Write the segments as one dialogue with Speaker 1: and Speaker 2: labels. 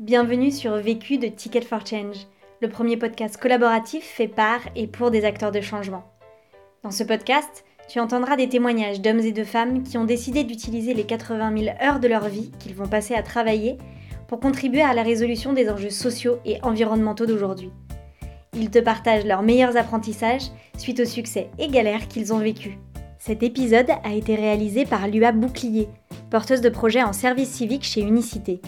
Speaker 1: Bienvenue sur Vécu de Ticket for Change, le premier podcast collaboratif fait par et pour des acteurs de changement. Dans ce podcast, tu entendras des témoignages d'hommes et de femmes qui ont décidé d'utiliser les 80 000 heures de leur vie qu'ils vont passer à travailler pour contribuer à la résolution des enjeux sociaux et environnementaux d'aujourd'hui. Ils te partagent leurs meilleurs apprentissages suite aux succès et galères qu'ils ont vécus. Cet épisode a été réalisé par Lua Bouclier, porteuse de projet en service civique chez Unicité.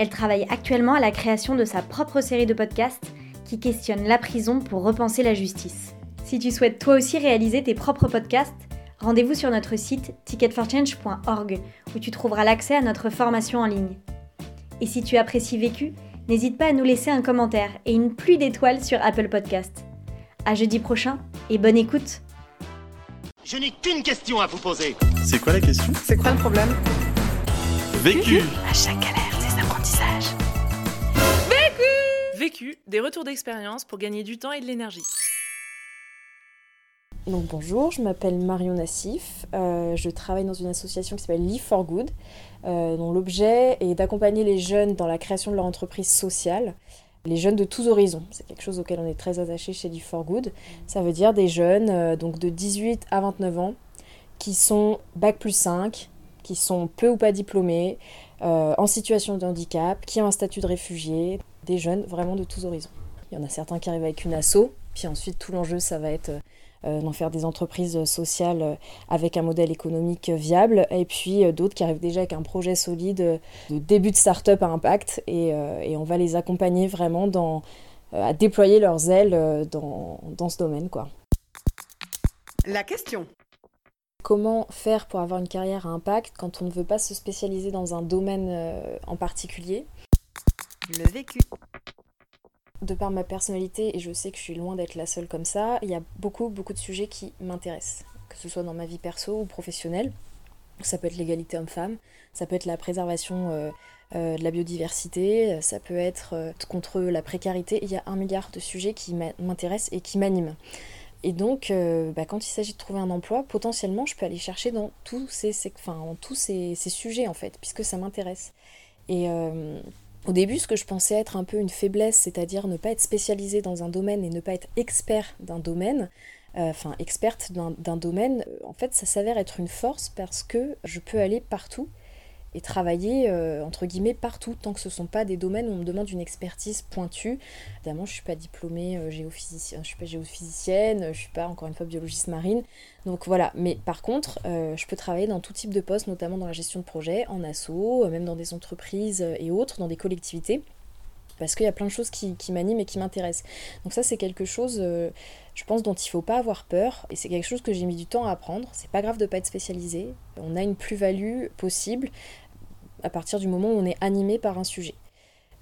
Speaker 1: Elle travaille actuellement à la création de sa propre série de podcasts qui questionne la prison pour repenser la justice. Si tu souhaites toi aussi réaliser tes propres podcasts, rendez-vous sur notre site ticketforchange.org où tu trouveras l'accès à notre formation en ligne. Et si tu apprécies Vécu, n'hésite pas à nous laisser un commentaire et une pluie d'étoiles sur Apple Podcast. À jeudi prochain et bonne écoute.
Speaker 2: Je n'ai qu'une question à vous poser.
Speaker 3: C'est quoi la question?
Speaker 4: C'est quoi le problème?
Speaker 3: Vécu
Speaker 5: À chaque Des
Speaker 4: retours d'expérience pour gagner du temps et de l'énergie.
Speaker 6: Bonjour, je m'appelle Marion Nassif, euh, je travaille dans une association qui s'appelle Live for Good, euh, dont l'objet est d'accompagner les jeunes dans la création de leur entreprise sociale, les jeunes de tous horizons. C'est quelque chose auquel on est très attaché chez Live for Good. Ça veut dire des jeunes euh, donc de 18 à 29 ans qui sont bac plus 5, qui sont peu ou pas diplômés, en situation de handicap, qui ont un statut de réfugié, des jeunes vraiment de tous horizons. Il y en a certains qui arrivent avec une asso, puis ensuite tout l'enjeu ça va être euh, d'en faire des entreprises sociales euh, avec un modèle économique viable, et puis euh, d'autres qui arrivent déjà avec un projet solide de début de start-up à impact, et, et on va les accompagner vraiment dans, à déployer leurs ailes dans, dans ce domaine. Quoi.
Speaker 4: La question.
Speaker 6: Comment faire pour avoir une carrière à impact quand on ne veut pas se spécialiser dans un domaine en particulier?
Speaker 4: Le vécu.
Speaker 6: de par ma personnalité, et je sais que je suis loin d'être la seule comme ça, il y a beaucoup, beaucoup de sujets qui m'intéressent, que ce soit dans ma vie perso ou professionnelle. Ça peut être l'égalité homme-femme, ça peut être la préservation euh, euh, de la biodiversité, ça peut être euh, contre la précarité. Il y a un milliard de sujets qui m'intéressent et qui m'animent. Et donc, bah, quand il s'agit de trouver un emploi, potentiellement, je peux aller chercher dans tous ces, sujets, en fait, puisque ça m'intéresse. Et au début, ce que je pensais être un peu une faiblesse, c'est-à-dire ne pas être spécialisé dans un domaine et ne pas être expert d'un domaine, euh, enfin experte d'un d'un domaine, euh, en fait, ça s'avère être une force parce que je peux aller partout et travailler euh, entre guillemets partout tant que ce ne sont pas des domaines où on me demande une expertise pointue. Évidemment, je ne suis pas diplômée euh, géophysicienne, je suis pas géophysicienne, je suis pas encore une fois biologiste marine. Donc voilà, mais par contre, euh, je peux travailler dans tout type de postes, notamment dans la gestion de projet, en asso, euh, même dans des entreprises et autres, dans des collectivités parce qu'il y a plein de choses qui, m'animent et qui m'intéressent. Donc ça c'est quelque chose, je pense, dont il faut pas avoir peur, et c'est quelque chose que j'ai mis du temps à apprendre. C'est pas grave de pas être spécialisé, on a une plus-value possible à partir du moment où on est animé par un sujet.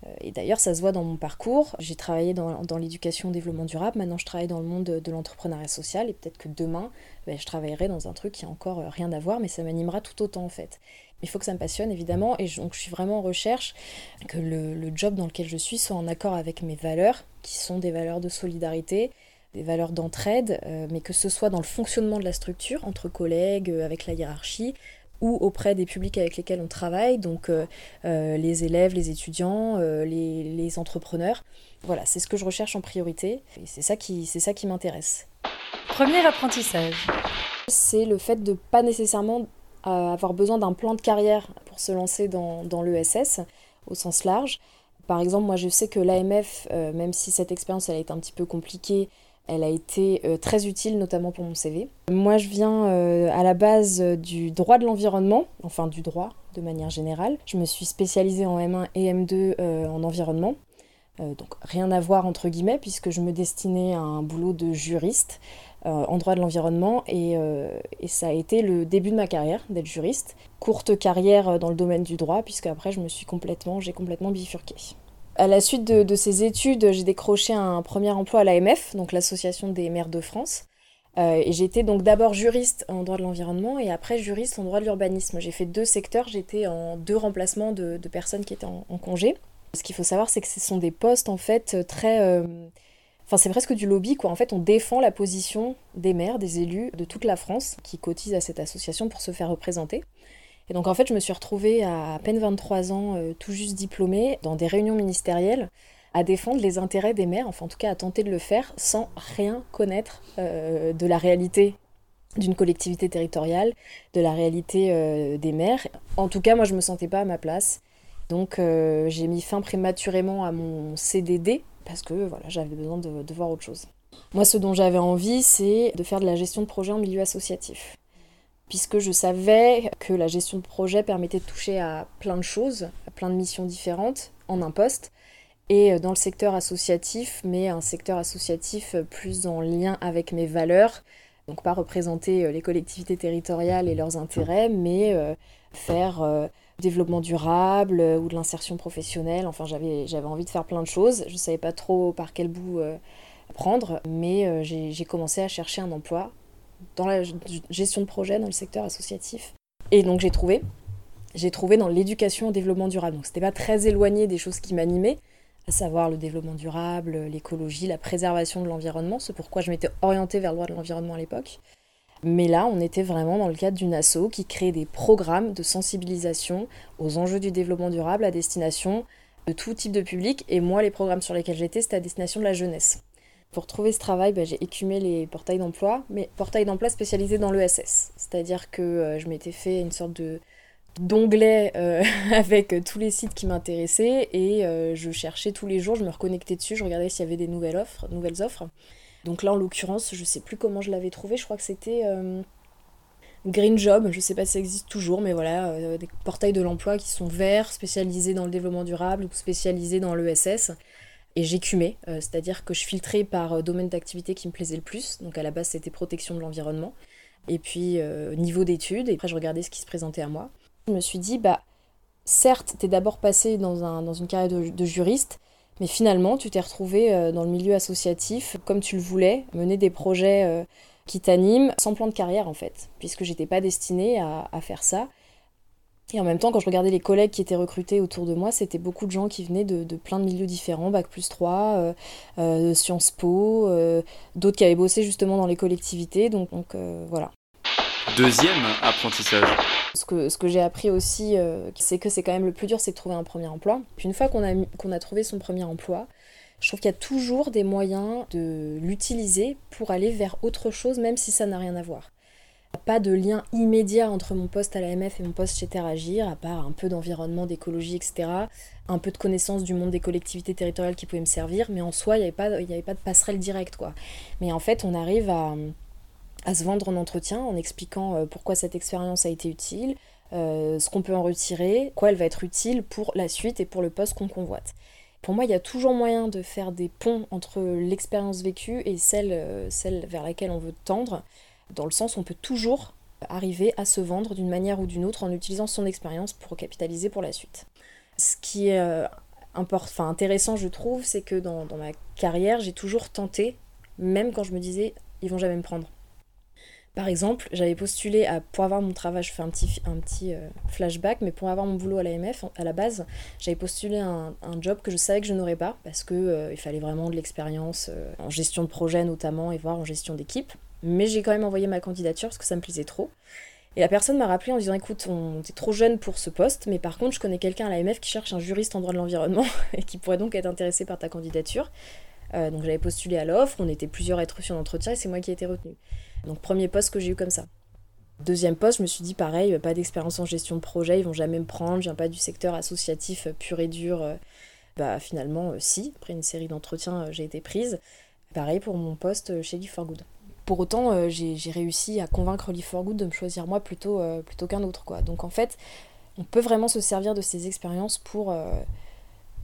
Speaker 6: Euh, Et d'ailleurs, ça se voit dans mon parcours. J'ai travaillé dans, l'éducation au développement durable. Maintenant, je travaille dans le monde de, l'entrepreneuriat social. Et peut-être que demain, ben, je travaillerai dans un truc qui a encore euh, rien à voir, mais ça m'animera tout autant en fait. Il faut que ça me passionne évidemment. Et je- donc, je suis vraiment en recherche que le job dans lequel je suis soit en accord avec mes valeurs, qui sont des valeurs de solidarité, des valeurs d'entraide, euh, mais que ce soit dans le fonctionnement de la structure, entre collègues, euh, avec la hiérarchie, ou auprès des publics avec lesquels on travaille, donc euh, les élèves, les étudiants, euh, les, les entrepreneurs. Voilà, c'est ce que je recherche en priorité, et c'est ça qui, c'est ça qui m'intéresse.
Speaker 5: Premier apprentissage.
Speaker 6: C'est le fait de pas nécessairement avoir besoin d'un plan de carrière pour se lancer dans, dans l'ESS au sens large. Par exemple, moi je sais que l'AMF, euh, même si cette expérience elle a été un petit peu compliquée, elle a été euh, très utile notamment pour mon CV. Moi je viens euh, à la base euh, du droit de l'environnement, enfin du droit de manière générale. Je me suis spécialisée en M1 et M2 euh, en environnement. Donc rien à voir entre guillemets puisque je me destinais à un boulot de juriste en droit de l'environnement et, et ça a été le début de ma carrière d'être juriste. Courte carrière dans le domaine du droit puisque après je me suis complètement, j'ai complètement bifurqué. À la suite de, ces études, j'ai décroché un premier emploi à l'AMF, donc l'Association des maires de France. Euh, et j'étais donc d'abord juriste en droit de l'environnement et après juriste en droit de l'urbanisme. J'ai fait deux secteurs, j'étais en deux remplacements de, personnes qui étaient en, en congé. Ce qu'il faut savoir, c'est que ce sont des postes en fait très. euh, Enfin, c'est presque du lobby, quoi. En fait, on défend la position des maires, des élus de toute la France qui cotisent à cette association pour se faire représenter. Et donc en fait, je me suis retrouvée à peine 23 ans, euh, tout juste diplômée, dans des réunions ministérielles, à défendre les intérêts des maires, enfin en tout cas à tenter de le faire sans rien connaître euh, de la réalité d'une collectivité territoriale, de la réalité euh, des maires. En tout cas, moi je me sentais pas à ma place. Donc j'ai mis fin prématurément à mon CDD parce que voilà, j'avais besoin de, de voir autre chose. Moi, ce dont j'avais envie, c'est de faire de la gestion de projet en milieu associatif puisque je savais que la gestion de projet permettait de toucher à plein de choses, à plein de missions différentes en un poste, et euh, dans le secteur associatif, mais un secteur associatif euh, plus en lien avec mes valeurs, donc pas représenter euh, les collectivités territoriales et leurs intérêts, mais faire développement durable ou de l'insertion professionnelle, enfin j'avais j'avais envie de faire plein de choses, je ne savais pas trop par quel bout prendre, mais j'ai commencé à chercher un emploi dans la gestion de projet dans le secteur associatif. Et donc j'ai trouvé. J'ai trouvé dans l'éducation au développement durable. Donc c'était pas très éloigné des choses qui m'animaient, à savoir le développement durable, l'écologie, la préservation de l'environnement. C'est pourquoi je m'étais orientée vers le droit de l'environnement à l'époque. Mais là, on était vraiment dans le cadre d'une asso qui crée des programmes de sensibilisation aux enjeux du développement durable à destination de tout type de public. Et moi, les programmes sur lesquels j'étais, c'était à destination de la jeunesse. Pour trouver ce travail, bah, j'ai écumé les portails d'emploi, mais portails d'emploi spécialisés dans l'ESS. C'est-à-dire que euh, je m'étais fait une sorte de d'onglet euh, avec tous les sites qui m'intéressaient et euh, je cherchais tous les jours, je me reconnectais dessus, je regardais s'il y avait des nouvelles offres, nouvelles offres. Donc là, en l'occurrence, je sais plus comment je l'avais trouvé, je crois que c'était Green Job, je sais pas si ça existe toujours, mais voilà, des portails de l'emploi qui sont verts, spécialisés dans le développement durable ou spécialisés dans l'ESS et j'écumais, euh, c'est-à-dire que je filtrais par euh, domaine d'activité qui me plaisait le plus. Donc à la base, c'était protection de l'environnement. Et puis euh, niveau d'études, et après je regardais ce qui se présentait à moi. Je me suis dit, bah certes, t'es d'abord passé dans, un, dans une carrière de, juriste, mais finalement, tu t'es retrouvé dans le milieu associatif comme tu le voulais, mener des projets qui t'animent sans plan de carrière en fait, puisque j'étais pas destinée à, à faire ça. Et en même temps, quand je regardais les collègues qui étaient recrutés autour de moi, c'était beaucoup de gens qui venaient de, plein de milieux différents, Bac plus 3, euh, euh, Sciences Po, euh, d'autres qui avaient bossé justement dans les collectivités, donc, donc voilà.
Speaker 3: Deuxième apprentissage.
Speaker 6: Ce que, ce que j'ai appris aussi, c'est que c'est quand même le plus dur, c'est de trouver un premier emploi. Puis une fois qu'on a, qu'on a trouvé son premier emploi, je trouve qu'il y a toujours des moyens de l'utiliser pour aller vers autre chose, même si ça n'a rien à voir. Pas de lien immédiat entre mon poste à l'AMF et mon poste chez Terragir, à part un peu d'environnement, d'écologie, etc. Un peu de connaissance du monde des collectivités territoriales qui pouvaient me servir, mais en soi, il n'y avait, pas, avait pas de passerelle directe. quoi. Mais en fait, on arrive à, se vendre en entretien en expliquant euh, pourquoi cette expérience a été utile, euh, ce qu'on peut en retirer, quoi elle va être utile pour la suite et pour le poste qu'on convoite. Pour moi, il y a toujours moyen de faire des ponts entre l'expérience vécue et celle, euh, celle vers laquelle on veut tendre dans le sens on peut toujours arriver à se vendre d'une manière ou d'une autre en utilisant son expérience pour capitaliser pour la suite. Ce qui est euh, enfin, intéressant, je trouve, c'est que dans, ma carrière, j'ai toujours tenté, même quand je me disais, ils vont jamais me prendre. Par exemple, j'avais postulé à, pour avoir mon travail, je fais un petit, un petit euh, flashback, mais pour avoir mon boulot à l'AMF, à la base, j'avais postulé un, job que je savais que je n'aurais pas, parce qu'il euh, fallait vraiment de l'expérience en gestion de projet notamment, et voire en gestion d'équipe. Mais j'ai quand même envoyé ma candidature parce que ça me plaisait trop. Et la personne m'a rappelé en disant écoute, on est trop jeune pour ce poste, mais par contre, je connais quelqu'un à l'AMF qui cherche un juriste en droit de l'environnement et qui pourrait donc être intéressé par ta candidature. Euh, donc j'avais postulé à l'offre, on était plusieurs à être sur l'entretien et c'est moi qui ai été retenue. Donc premier poste que j'ai eu comme ça. Deuxième poste, je me suis dit pareil, pas d'expérience en gestion de projet, ils vont jamais me prendre, je viens pas du secteur associatif pur et dur. Euh, bah finalement, euh, si, après une série d'entretiens, j'ai été prise. Pareil pour mon poste chez Guy Good. Pour autant, euh, j'ai réussi à convaincre Lee for Good de me choisir moi plutôt, euh, plutôt qu'un autre. Quoi. Donc en fait, on peut vraiment se servir de ces expériences pour, euh,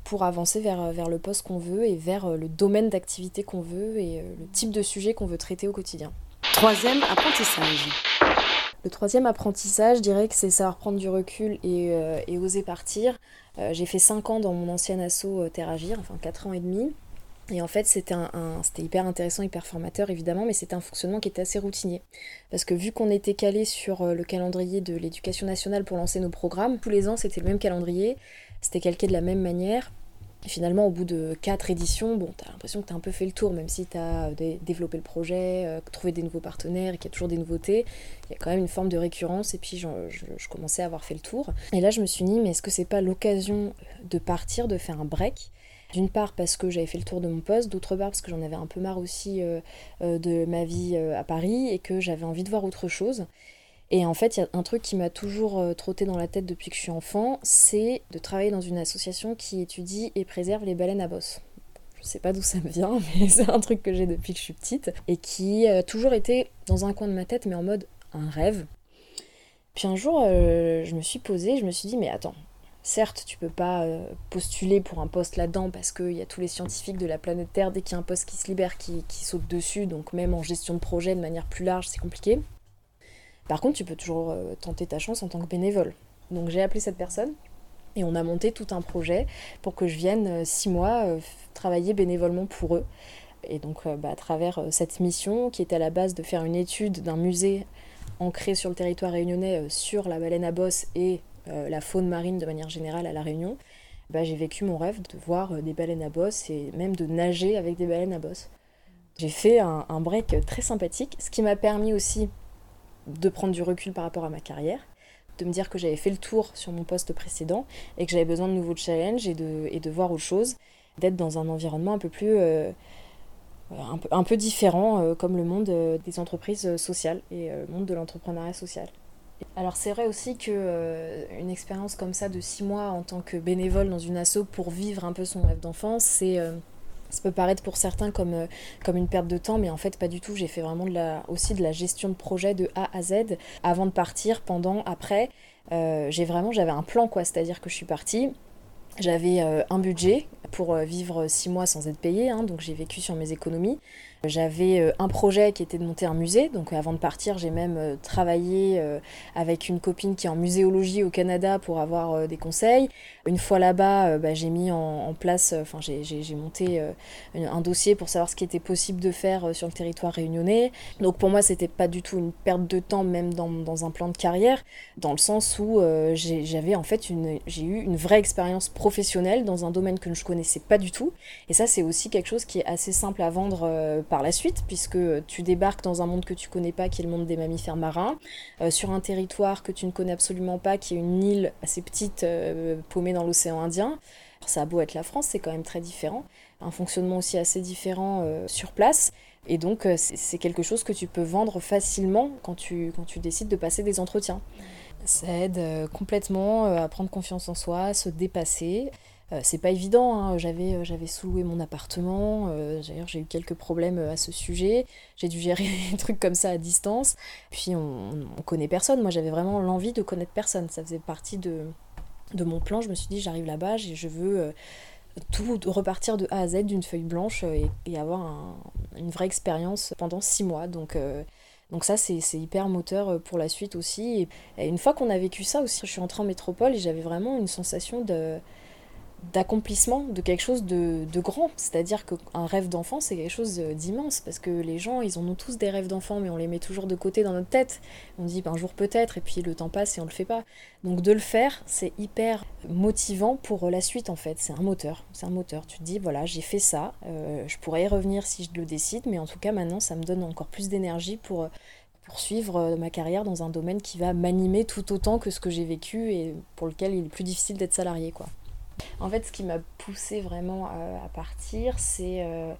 Speaker 6: pour avancer vers, vers le poste qu'on veut et vers le domaine d'activité qu'on veut et le type de sujet qu'on veut traiter au quotidien.
Speaker 5: Troisième apprentissage.
Speaker 6: Le troisième apprentissage, je dirais que c'est savoir prendre du recul et, et oser partir. j'ai fait 5 ans dans mon ancien asso Terragir, enfin 4 ans et demi. Et en fait, c'était hyper intéressant, hyper formateur évidemment, mais c'était un fonctionnement qui était assez routinier. Parce que vu qu'on était calé sur euh, le calendrier de l'éducation nationale pour lancer nos programmes, tous les ans c'était le même calendrier, c'était calqué de la même manière. finalement, au bout de quatre éditions, bon, t'as l'impression que t'as un peu fait le tour, même si t'as développé le projet, trouvé des nouveaux partenaires et qu'il y a toujours des nouveautés. Il y a quand même une forme de récurrence, et puis je, je, commençais à avoir fait le tour. Et là, je me suis dit, mais est-ce que c'est pas l'occasion de partir, de faire un break d'une part parce que j'avais fait le tour de mon poste, d'autre part parce que j'en avais un peu marre aussi de ma vie à Paris et que j'avais envie de voir autre chose. Et en fait, il y a un truc qui m'a toujours euh, trotté dans la tête depuis que je suis enfant, c'est de travailler dans une association qui étudie et préserve les baleines à bosse. Je sais pas d'où ça me vient, mais c'est un truc que j'ai depuis que je suis petite et qui a toujours été dans un coin de ma tête, mais en mode un rêve. Puis un jour, euh, je me suis posée, je me suis dit, mais attends, certes, tu peux pas euh, postuler pour un poste là-dedans parce qu'il y a tous les scientifiques de la planète Terre, dès qu'il y a un poste qui se libère, qui, saute dessus, donc même en gestion de projet de manière plus large, c'est compliqué. Par contre, tu peux toujours euh, tenter ta chance en tant que bénévole. Donc j'ai appelé cette personne et on a monté tout un projet pour que je vienne euh, six mois travailler bénévolement pour eux. Et donc bah, à travers cette mission qui était à la base de faire une étude d'un musée ancré sur le territoire réunionnais sur la baleine à bosse et la faune marine de manière générale à La Réunion, bah, j'ai vécu mon rêve de voir des baleines à bosse et même de nager avec des baleines à bosse. J'ai fait un, break très sympathique, ce qui m'a permis aussi de prendre du recul par rapport à ma carrière, de me dire que j'avais fait le tour sur mon poste précédent et que j'avais besoin de nouveaux challenges et de, voir autre chose, d'être dans un environnement un peu plus... Euh, un, peu, différent euh, comme le monde euh, des entreprises sociales et le monde de l'entrepreneuriat social. Alors c'est vrai aussi que une expérience comme ça de six mois en tant que bénévole dans une asso pour vivre un peu son rêve d'enfance, c'est ça peut paraître pour certains comme, euh, comme une perte de temps, mais en fait pas du tout. J'ai fait vraiment aussi de la gestion de projet de A à Z avant de partir, pendant, après. Euh, j'ai vraiment j'avais un plan quoi, c'est-à-dire que je suis partie. J'avais euh, un budget pour vivre six mois sans être payée, hein, donc j'ai vécu sur mes économies. J'avais euh, un projet qui était de monter un musée, donc avant de partir, j'ai même euh, travaillé euh, avec une copine qui est en muséologie au Canada pour avoir des conseils. Une fois là-bas, bah, j'ai mis en, place, enfin j'ai monté un dossier pour savoir ce qui était possible de faire sur le territoire réunionnais. Donc pour moi, c'était pas du tout une perte de temps, même dans, un plan de carrière, dans le sens où j'avais en fait j'ai eu une vraie expérience professionnelle dans un domaine que je connaissais pas du tout. Et ça, c'est aussi quelque chose qui est assez simple à vendre par la suite, puisque tu débarques dans un monde que tu connais pas, qui est le monde des mammifères marins, euh, sur un territoire que tu ne connais absolument pas, qui est une île assez petite, euh, paumée dans l'océan Indien. ça a beau être la France, c'est quand même très différent. Un fonctionnement aussi assez différent euh, sur place. Et donc, c'est quelque chose que tu peux vendre facilement quand tu, quand tu décides de passer des entretiens. Ça aide complètement à prendre confiance en soi, à se dépasser. Euh, c'est pas évident, hein. j'avais, euh, j'avais sous-loué mon appartement, euh, d'ailleurs j'ai eu quelques problèmes à ce sujet, j'ai dû gérer des trucs comme ça à distance, puis on, on connaît personne, moi j'avais vraiment l'envie de connaître personne, ça faisait partie de, de mon plan, je me suis dit j'arrive là-bas, je veux tout repartir de A à Z d'une feuille blanche et, avoir une vraie expérience pendant six mois, donc... Donc ça, c'est hyper moteur pour la suite aussi. et une fois qu'on a vécu ça aussi, je suis entrée en métropole et j'avais vraiment une sensation de, d'accomplissement, de quelque chose de, grand. C'est-à-dire qu'un rêve d'enfant, c'est quelque chose d'immense, parce que les gens, ils en ont tous des rêves d'enfant, mais on les met toujours de côté dans notre tête. On dit, ben, un jour peut-être, et puis le temps passe et on le fait pas. Donc de le faire, c'est hyper motivant pour la suite, en fait. C'est un moteur, c'est un moteur. Tu te dis, voilà, j'ai fait ça, euh, je pourrais y revenir si je le décide, mais en tout cas, maintenant, ça me donne encore plus d'énergie pour poursuivre euh, ma carrière dans un domaine qui va m'animer tout autant que ce que j'ai vécu et pour lequel il est plus difficile d'être salarié, quoi. En fait, ce qui m'a poussé vraiment à, partir, c'est. Euh,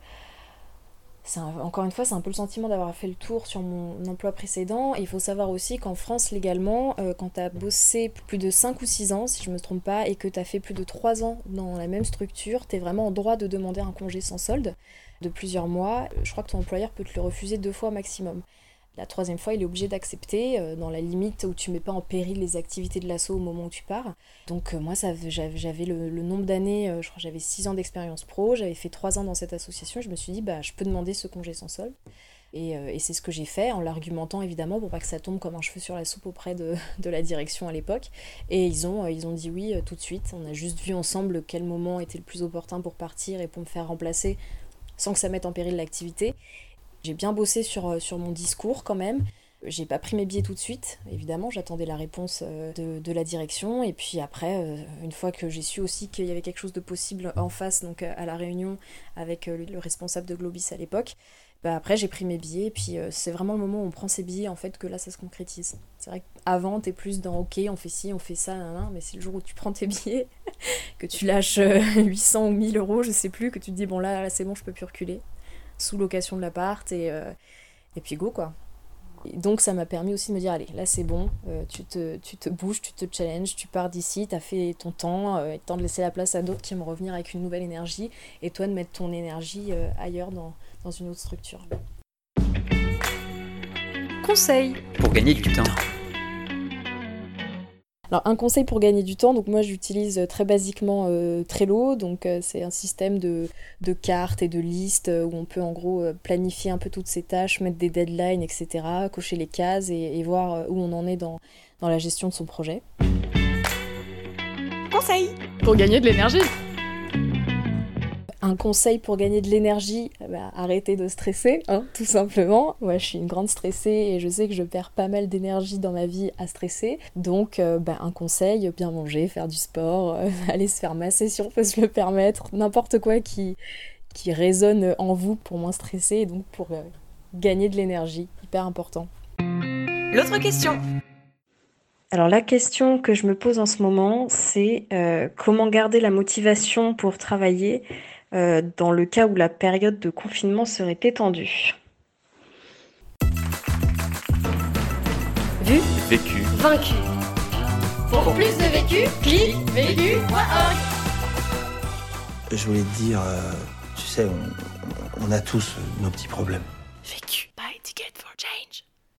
Speaker 6: encore une fois, c'est un peu le sentiment d'avoir fait le tour sur mon emploi précédent. il faut savoir aussi qu'en France, légalement, euh, quand tu as bossé plus de 5 ou 6 ans, si je ne me trompe pas, et que tu as fait plus de 3 ans dans la même structure, tu es vraiment en droit de demander un congé sans solde de plusieurs mois. Je crois que ton employeur peut te le refuser deux fois maximum. La troisième fois, il est obligé d'accepter euh, dans la limite où tu mets pas en péril les activités de l'assaut au moment où tu pars. Donc euh, moi, j'avais le, nombre d'années, euh, je crois que j'avais 6 ans d'expérience pro, j'avais fait 3 ans dans cette association, je me suis dit, bah, je peux demander ce congé sans solde. Et, c'est ce que j'ai fait en l'argumentant évidemment pour pas que ça tombe comme un cheveu sur la soupe auprès de, la direction à l'époque. Et ils ont, ils ont dit oui tout de suite. On a juste vu ensemble quel moment était le plus opportun pour partir et pour me faire remplacer sans que ça mette en péril l'activité. J'ai bien bossé sur, euh, sur mon discours quand même. J'ai pas pris mes billets tout de suite, évidemment, j'attendais la réponse de, de, la direction. Et puis après, une fois que j'ai su aussi qu'il y avait quelque chose de possible en face, donc à la réunion avec le responsable de Globis à l'époque, bah après j'ai pris mes billets, et puis euh, c'est vraiment le moment où on prend ses billets en fait que là ça se concrétise. C'est vrai qu'avant t'es plus dans ok, on fait ci, on fait ça, mais c'est le jour où tu prends tes billets, que tu lâches 800 euh, ou 1000 euros, je sais plus, que tu te dis bon là, là c'est bon, je peux plus reculer, sous location de l'appart, et, euh, et puis go quoi. donc ça m'a permis aussi de me dire allez là c'est bon, tu, te, tu te bouges, tu te challenges, tu pars d'ici, t'as fait ton temps, euh, temps de laisser la place à d'autres qui vont revenir avec une nouvelle énergie et toi de mettre ton énergie ailleurs dans, dans une autre structure.
Speaker 5: Conseil
Speaker 3: pour gagner du temps.
Speaker 6: Alors un conseil pour gagner du temps, donc moi j'utilise très basiquement euh, Trello, donc euh, c'est un système de, cartes et de listes euh, où on peut en gros planifier un peu toutes ces tâches, mettre des deadlines, etc., cocher les cases et, voir où on en est dans, dans la gestion de son projet.
Speaker 5: Conseil pour gagner de l'énergie
Speaker 6: un conseil pour gagner de l'énergie, eh ben, arrêter de stresser, hein, tout simplement. Moi, je suis une grande stressée et je sais que je perds pas mal d'énergie dans ma vie à stresser. Donc, euh, ben, un conseil, bien manger, faire du sport, euh, aller se faire masser si on peut se le permettre, n'importe quoi qui, qui résonne en vous pour moins stresser et donc pour euh, gagner de l'énergie, hyper important.
Speaker 5: L'autre question
Speaker 1: alors la question que je me pose en ce moment, c'est comment garder la motivation pour travailler euh, dans le cas où la période de confinement serait étendue.
Speaker 3: Vu Vécu
Speaker 5: Vaincu Pour plus de vécu, clique vécu.org
Speaker 7: Je voulais te dire, euh, tu sais, on, on a tous nos petits problèmes.
Speaker 5: Vécu. Buy ticket for change.